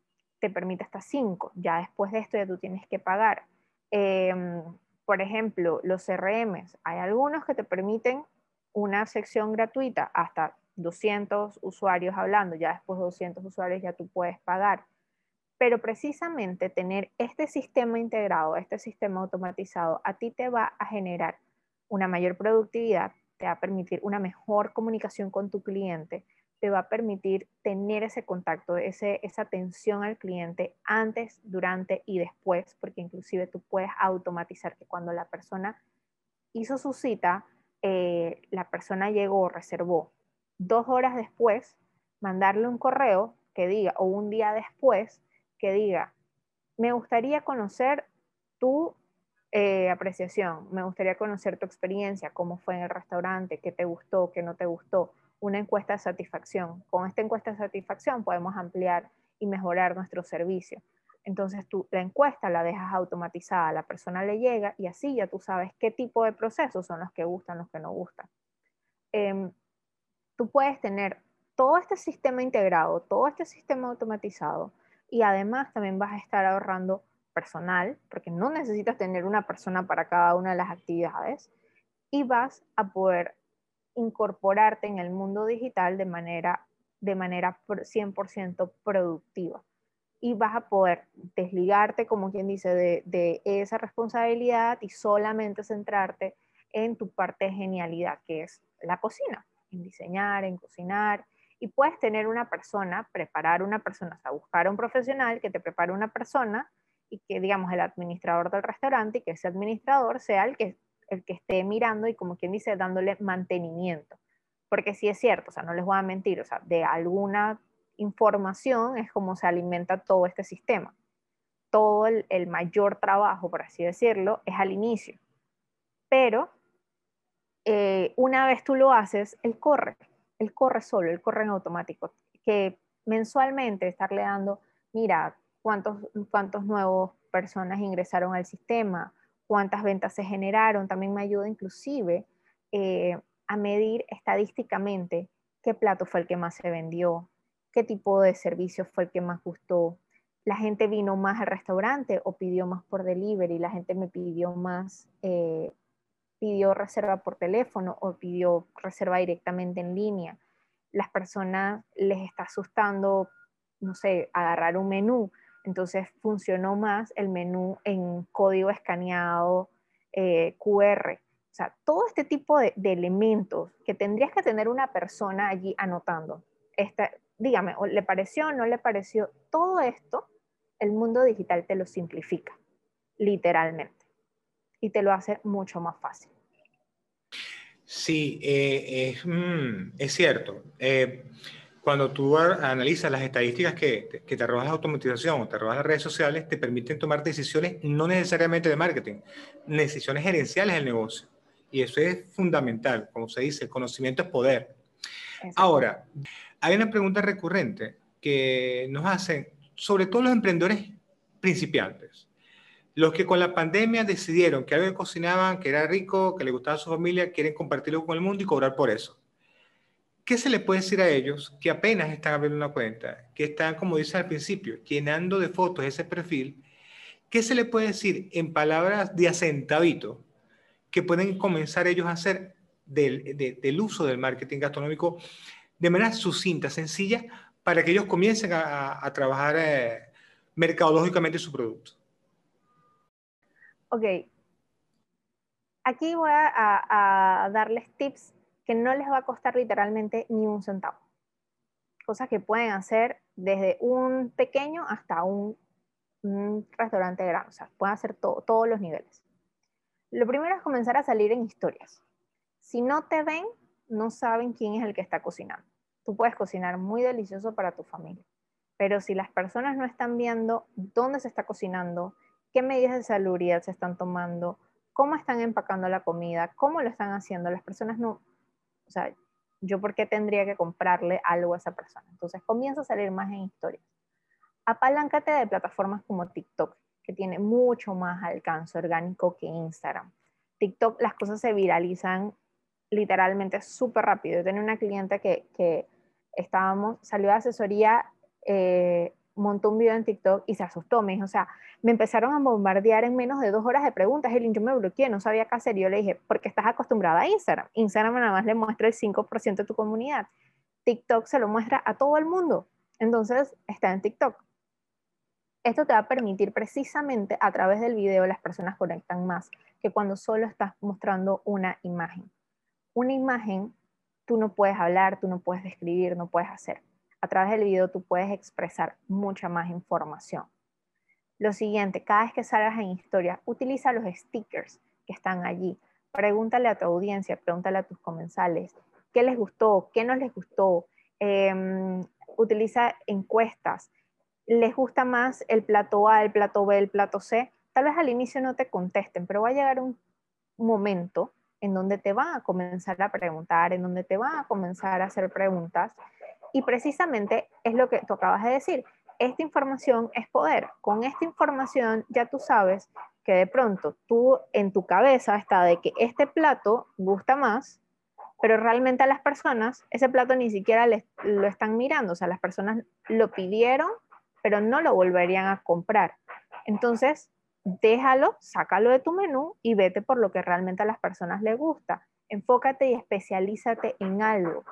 Te permite hasta cinco. Ya después de esto ya tú tienes que pagar. Em, por ejemplo, los CRMs. Hay algunos que te permiten una sección gratuita hasta 200 usuarios hablando, ya después de 200 usuarios ya tú puedes pagar. Pero precisamente tener este sistema integrado, este sistema automatizado, a ti te va a generar una mayor productividad, te va a permitir una mejor comunicación con tu cliente, te va a permitir tener ese contacto, ese, esa atención al cliente antes, durante y después, porque inclusive tú puedes automatizar que cuando la persona hizo su cita, eh, la persona llegó, reservó, dos horas después, mandarle un correo que diga, o un día después, que diga, me gustaría conocer tu eh, apreciación, me gustaría conocer tu experiencia, cómo fue en el restaurante, qué te gustó, qué no te gustó, una encuesta de satisfacción. Con esta encuesta de satisfacción podemos ampliar y mejorar nuestro servicio. Entonces tú la encuesta la dejas automatizada, la persona le llega y así ya tú sabes qué tipo de procesos son los que gustan, los que no gustan. Em, tú puedes tener todo este sistema integrado, todo este sistema automatizado y además también vas a estar ahorrando personal, porque no necesitas tener una persona para cada una de las actividades y vas a poder incorporarte en el mundo digital de manera, de manera 100% productiva. Y vas a poder desligarte, como quien dice, de, de esa responsabilidad y solamente centrarte en tu parte de genialidad, que es la cocina en diseñar, en cocinar, y puedes tener una persona, preparar una persona, o sea, buscar a un profesional que te prepare una persona y que, digamos, el administrador del restaurante y que ese administrador sea el que, el que esté mirando y, como quien dice, dándole mantenimiento. Porque sí es cierto, o sea, no les voy a mentir, o sea, de alguna información es como se alimenta todo este sistema. Todo el, mayor trabajo, por así decirlo, es al inicio. Pero eh, una vez tú lo haces, él corre, él corre solo, él corre en automático. Que mensualmente estarle dando, mira, cuántos, cuántos nuevos personas ingresaron al sistema, cuántas ventas se generaron, también me ayuda inclusive eh, a medir estadísticamente qué plato fue el que más se vendió, qué tipo de servicio fue el que más gustó. La gente vino más al restaurante o pidió más por delivery, la gente me pidió más eh, pidió reserva por teléfono o pidió reserva directamente en línea. Las personas les está asustando, no sé, agarrar un menú. Entonces funcionó más el menú en código escaneado eh, QR. O sea, todo este tipo de, elementos que tendrías que tener una persona allí anotando. Esta, dígame, ¿le pareció o no le pareció? Todo esto, el mundo digital te lo simplifica, literalmente y te lo hace mucho más fácil. Sí, eh, mm, es, cierto. Eh, cuando tú analizas las estadísticas que, que te arrojas la automatización o te arrojas las redes sociales, te permiten tomar decisiones no necesariamente de marketing, decisiones gerenciales del negocio. Y eso es fundamental. Como se dice, el conocimiento es poder. Ahora, hay una pregunta recurrente que nos hacen, sobre todo los emprendedores principiantes. Los que con la pandemia decidieron que algo que cocinaban, que era rico, que le gustaba a su familia, quieren compartirlo con el mundo y cobrar por eso. ¿Qué se le puede decir a ellos que apenas están abriendo una cuenta, que están, como dice al principio, llenando de fotos ese perfil? ¿Qué se le puede decir en palabras de acentavito que pueden comenzar ellos a hacer del, uso del marketing gastronómico de manera sucinta, sencilla, para que ellos comiencen a, a trabajar eh, mercadológicamente su producto? Ok. Aquí voy a, a darles tips que no les va a costar literalmente ni un centavo. Cosas que pueden hacer desde un pequeño hasta un, restaurante grande. O sea, pueden hacer todos los niveles. Lo primero es comenzar a salir en historias. Si no te ven, no saben quién es el que está cocinando. Tú puedes cocinar muy delicioso para tu familia, pero si las personas no están viendo dónde se está cocinando, qué medidas de salubridad se están tomando, cómo están empacando la comida, cómo lo están haciendo, las personas no, o sea, yo por qué tendría que comprarle algo a esa persona. Entonces comienza a salir más en historias. Apaláncate de plataformas como TikTok, que tiene mucho más alcance orgánico que Instagram. TikTok las cosas se viralizan literalmente súper rápido. Yo tenía una cliente que, que estábamos, salió de asesoría eh, montó un video en TikTok y se asustó. Me dijo, o sea, me empezaron a bombardear en menos de dos horas de preguntas. El yo me bloqueé, no sabía qué hacer. Y yo le dije, porque estás acostumbrada a Instagram. Instagram nada más le muestra el 5% de tu comunidad. TikTok se lo muestra a todo el mundo. Entonces, está en TikTok. Esto te va a permitir precisamente a través del video las personas conectan más que cuando solo estás mostrando una imagen. Una imagen, tú no puedes hablar, tú no puedes describir, no puedes hacer a través del video tú puedes expresar mucha más información. Lo siguiente, cada vez que salgas en historia, utiliza los stickers que están allí. Pregúntale a tu audiencia, pregúntale a tus comensales qué les gustó, qué no les gustó. Em, utiliza encuestas. ¿Les gusta más el plato A, el plato B, el plato C? Tal vez al inicio no te contesten, pero va a llegar un momento en donde te van a comenzar a preguntar, en donde te van a comenzar a hacer preguntas y precisamente es lo que tú acabas de decir. Esta información es poder. Con esta información ya tú sabes que de pronto tú en tu cabeza está de que este plato gusta más, pero realmente a las personas ese plato ni siquiera lo están mirando. O sea, las personas lo pidieron, pero no lo volverían a comprar. Entonces, déjalo, sácalo de tu menú y vete por lo que realmente a las personas les gusta. Enfócate y especialízate en algo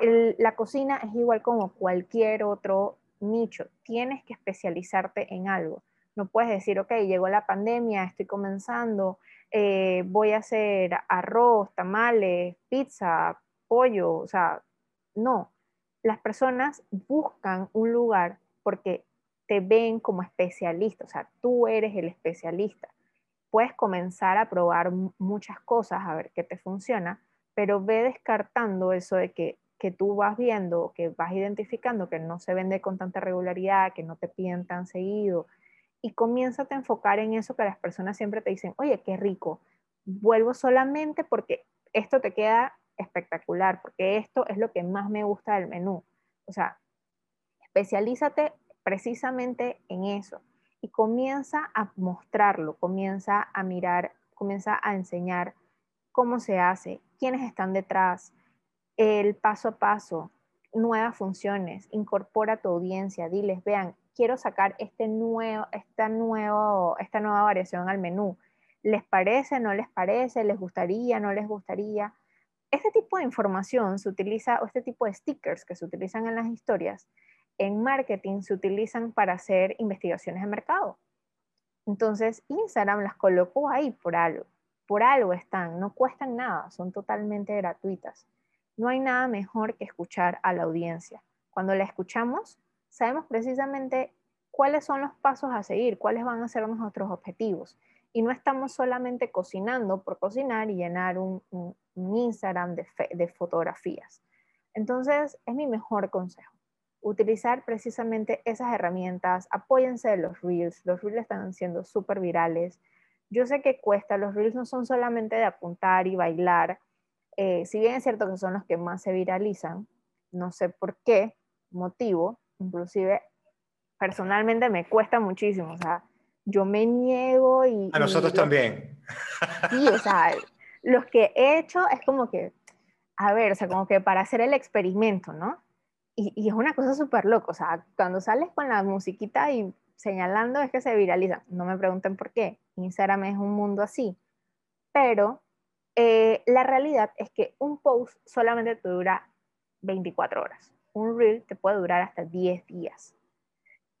la cocina es igual como cualquier otro nicho. Tienes que especializarte en algo. No puedes decir, ok, llegó la pandemia, estoy comenzando, eh, voy a hacer arroz, tamales, pizza, pollo. O sea, no. Las personas buscan un lugar porque te ven como especialista, o sea, tú eres el especialista. Puedes comenzar a probar muchas cosas, a ver qué te funciona, pero ve descartando eso de que que tú vas viendo, que vas identificando que no se vende con tanta regularidad, que no te piden tan seguido, y comienza a enfocar en eso que las personas siempre te dicen, oye, qué rico, vuelvo solamente porque esto te queda espectacular, porque esto es lo que más me gusta del menú. O sea, especialízate precisamente en eso y comienza a mostrarlo, comienza a mirar, comienza a enseñar cómo se hace, quiénes están detrás, el paso a paso, nuevas funciones, incorpora tu audiencia, diles, vean, quiero sacar este nuevo, esta, nuevo, esta nueva variación al menú. ¿Les parece? ¿No les parece? ¿Les gustaría? ¿No les gustaría? Este tipo de información se utiliza, o este tipo de stickers que se utilizan en las historias, en marketing se utilizan para hacer investigaciones de mercado. Entonces, Instagram las colocó ahí por algo. Por algo están, no cuestan nada, son totalmente gratuitas. No hay nada mejor que escuchar a la audiencia. Cuando la escuchamos, sabemos precisamente cuáles son los pasos a seguir, cuáles van a ser nuestros objetivos. Y no estamos solamente cocinando por cocinar y llenar un, Instagram de, de fotografías. Entonces, es mi mejor consejo. Utilizar precisamente esas herramientas. Apóyense de los reels. Los reels están siendo súper virales. Yo sé que cuesta. Los reels no son solamente de apuntar y bailar eh, si bien es cierto que son los que más se viralizan, no sé por qué motivo, inclusive personalmente me cuesta muchísimo, o sea, yo me niego y... A nosotros también. Sí, o sea, los que he hecho es como que a ver, o sea, como que para hacer el experimento, ¿no? Y, y es una cosa súper loca, o sea, cuando sales con la musiquita y señalando es que se viraliza. No me pregunten por qué. Instagram es un mundo así. Pero eh, la realidad es que un post solamente te dura 24 horas. Un reel te puede durar hasta 10 días.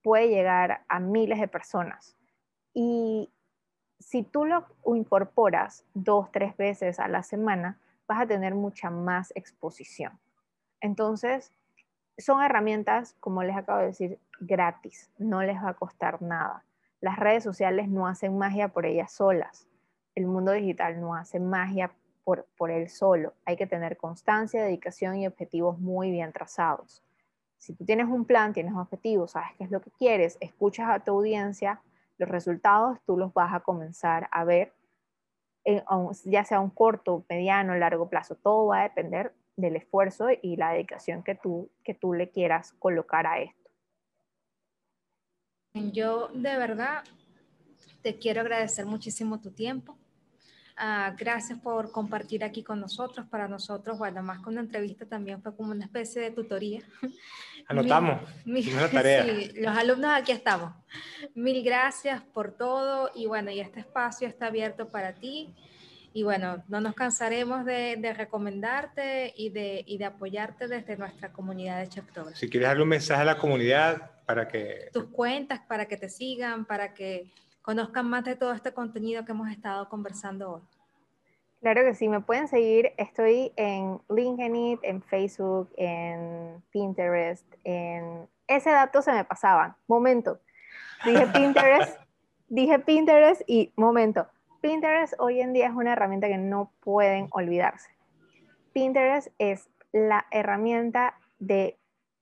Puede llegar a miles de personas. Y si tú lo incorporas dos, tres veces a la semana, vas a tener mucha más exposición. Entonces, son herramientas, como les acabo de decir, gratis, no les va a costar nada. Las redes sociales no hacen magia por ellas solas. El mundo digital no hace magia por, por él solo. Hay que tener constancia, dedicación y objetivos muy bien trazados. Si tú tienes un plan, tienes objetivos, sabes qué es lo que quieres, escuchas a tu audiencia, los resultados tú los vas a comenzar a ver, ya sea un corto, mediano, largo plazo. Todo va a depender del esfuerzo y la dedicación que tú, que tú le quieras colocar a esto. Yo de verdad te quiero agradecer muchísimo tu tiempo. Uh, gracias por compartir aquí con nosotros. Para nosotros, bueno, más que una entrevista también fue como una especie de tutoría. Anotamos. Mil, mil, tarea. Sí, los alumnos aquí estamos. Mil gracias por todo y bueno, y este espacio está abierto para ti. Y bueno, no nos cansaremos de, de recomendarte y de, y de, apoyarte desde nuestra comunidad de Chapter. Si quieres darle un mensaje a la comunidad para que... Tus cuentas, para que te sigan, para que conozcan más de todo este contenido que hemos estado conversando hoy. Claro que sí, me pueden seguir. Estoy en LinkedIn, en Facebook, en Pinterest, en... Ese dato se me pasaba. Momento. Dije Pinterest, dije Pinterest y momento. Pinterest hoy en día es una herramienta que no pueden olvidarse. Pinterest es la herramienta de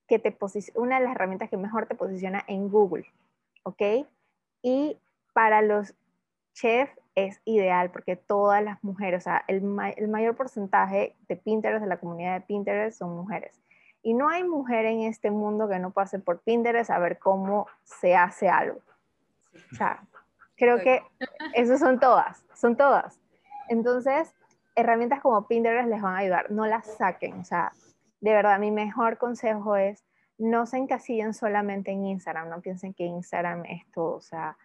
que te una de las herramientas que mejor te posiciona en Google, ¿ok? Y para los chefs es ideal porque todas las mujeres, o sea, el, el, mayor porcentaje de Pinterest, de la comunidad de Pinterest, son mujeres. Y no hay mujer en este mundo que no pase por Pinterest a ver cómo se hace algo. O sea, Creo que esas son todas, son todas. Entonces, herramientas como Pinterest les van a ayudar, no las saquen. O sea, de verdad, mi mejor consejo es no se encasillen solamente en Instagram, no piensen que Instagram es todo. O sea,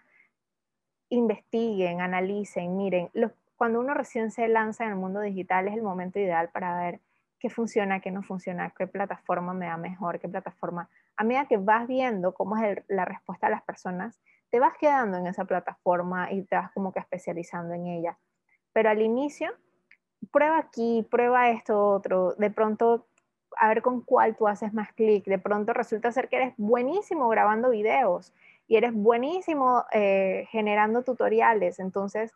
investiguen, analicen, miren. cuando uno recién se lanza en el mundo digital es el momento ideal para ver qué funciona, qué no funciona, qué plataforma me da mejor, qué plataforma. A medida que vas viendo cómo es la respuesta de las personas, te vas quedando en esa plataforma y te vas como que especializando en ella. Pero al inicio, prueba aquí, prueba esto otro, de pronto a ver con cuál tú haces más clic, de pronto resulta ser que eres buenísimo grabando videos y eres buenísimo eh, generando tutoriales, entonces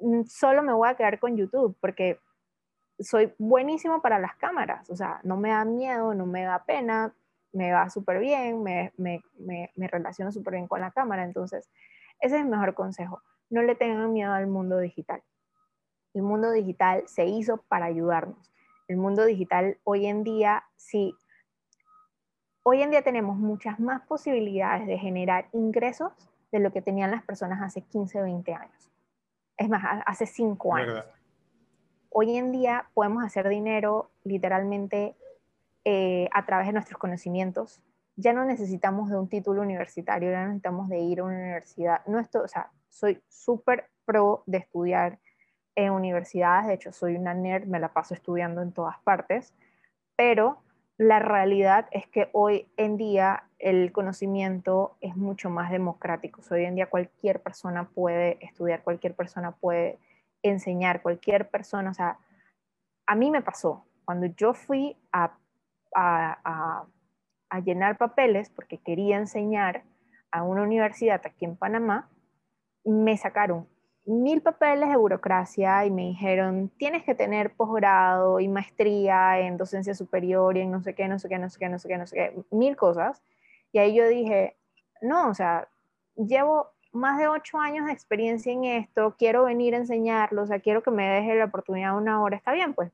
mm, solo me voy a quedar con YouTube porque soy buenísimo para las cámaras, o sea, no me da miedo, no me da pena, me va súper bien, me, me, me, relaciono súper bien con la cámara. Entonces, ese es el mejor consejo. No le tengan miedo al mundo digital. El mundo digital se hizo para ayudarnos. El mundo digital hoy en día, sí, hoy en día tenemos muchas más posibilidades de generar ingresos de lo que tenían las personas hace 15, 20 años. Es más, hace 5 años. Hoy en día podemos hacer dinero literalmente eh, a través de nuestros conocimientos. Ya no necesitamos de un título universitario, ya no necesitamos de ir a una universidad. No esto, o sea, soy súper pro de estudiar en universidades, de hecho soy una nerd, me la paso estudiando en todas partes, pero la realidad es que hoy en día el conocimiento es mucho más democrático. hoy en día cualquier persona puede estudiar, cualquier persona puede enseñar, cualquier persona, o sea, a mí me pasó, cuando yo fui a a, llenar papeles porque quería enseñar a una universidad aquí en Panamá, me sacaron mil papeles de burocracia y me dijeron, tienes que tener posgrado y maestría en docencia superior y en no sé qué, no sé qué, no sé qué, no sé qué, no sé qué, mil cosas. Y ahí yo dije, no, o sea, llevo más de ocho años de experiencia en esto, quiero venir a enseñarlo, o sea, quiero que me deje la oportunidad una hora, está bien, pues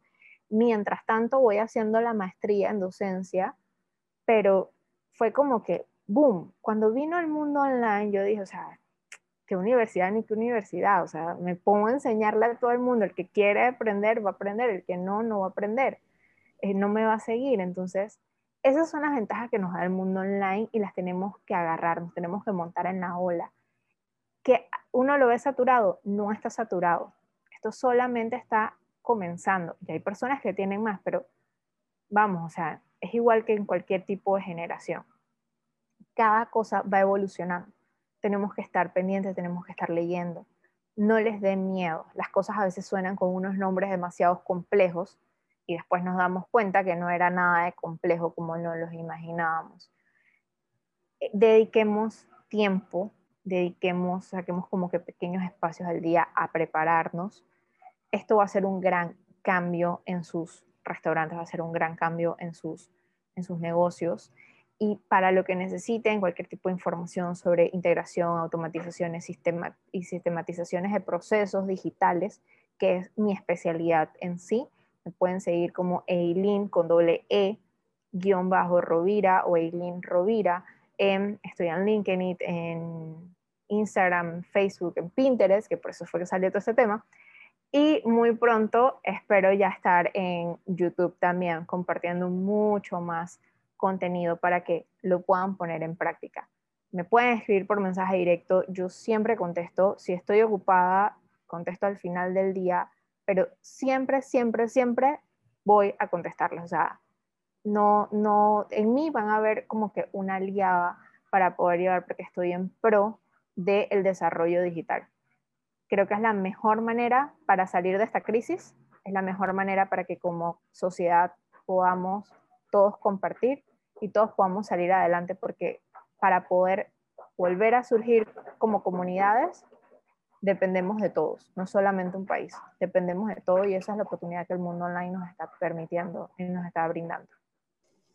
Mientras tanto voy haciendo la maestría en docencia, pero fue como que, boom, cuando vino el mundo online, yo dije, o sea, qué universidad ni qué universidad, o sea, me pongo a enseñarle a todo el mundo, el que quiere aprender va a aprender, el que no, no va a aprender. eh, no me va a seguir. Entonces, esas son las ventajas que nos da el mundo online y las tenemos que agarrar, nos tenemos que montar en la ola. Que uno lo ve saturado, no está saturado. Esto solamente está comenzando. Y hay personas que tienen más, pero vamos, o sea, es igual que en cualquier tipo de generación. Cada cosa va evolucionando. Tenemos que estar pendientes, tenemos que estar leyendo. No les den miedo. Las cosas a veces suenan con unos nombres demasiado complejos y después nos damos cuenta que no era nada de complejo como no los imaginábamos. Eh, dediquemos tiempo, dediquemos, saquemos como que pequeños espacios al día a prepararnos. Esto va a ser un gran cambio en sus restaurantes, va a ser un gran cambio en sus, en sus negocios. Y para lo que necesiten, cualquier tipo de información sobre integración, automatizaciones sistema, y sistematizaciones de procesos digitales, que es mi especialidad en sí, pueden seguir como Eileen con doble E, guion bajo Rovira o Eileen Rovira. estoy en LinkedIn, en Instagram, Facebook, en Pinterest, que por eso fue que salió todo este tema. Y muy pronto espero ya estar en YouTube también compartiendo mucho más contenido para que lo puedan poner en práctica. Me pueden escribir por mensaje directo, yo siempre contesto, si estoy ocupada, contesto al final del día, pero siempre, siempre, siempre voy a contestarles. O sea, no, no, en mí van a ver como que una aliada para poder llevar, porque estoy en pro del desarrollo digital. Creo que es la mejor manera para salir de esta crisis, es la mejor manera para que como sociedad podamos todos compartir y todos podamos salir adelante, porque para poder volver a surgir como comunidades dependemos de todos, no solamente un país, dependemos de todo y esa es la oportunidad que el mundo online nos está permitiendo y nos está brindando.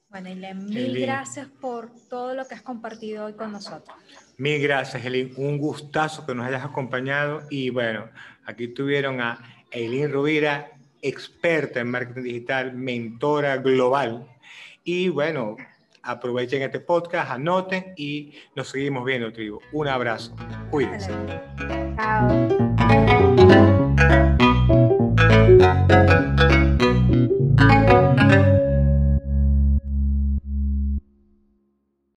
Bueno, Eileen, mil gracias por todo lo que has compartido hoy con nosotros. Mil gracias, Eileen. Un gustazo que nos hayas acompañado. Y bueno, aquí tuvieron a Eileen Rubira, experta en marketing digital, mentora global. Y bueno, aprovechen este podcast, anoten y nos seguimos viendo, tribu. Un abrazo. Cuídense. Chao.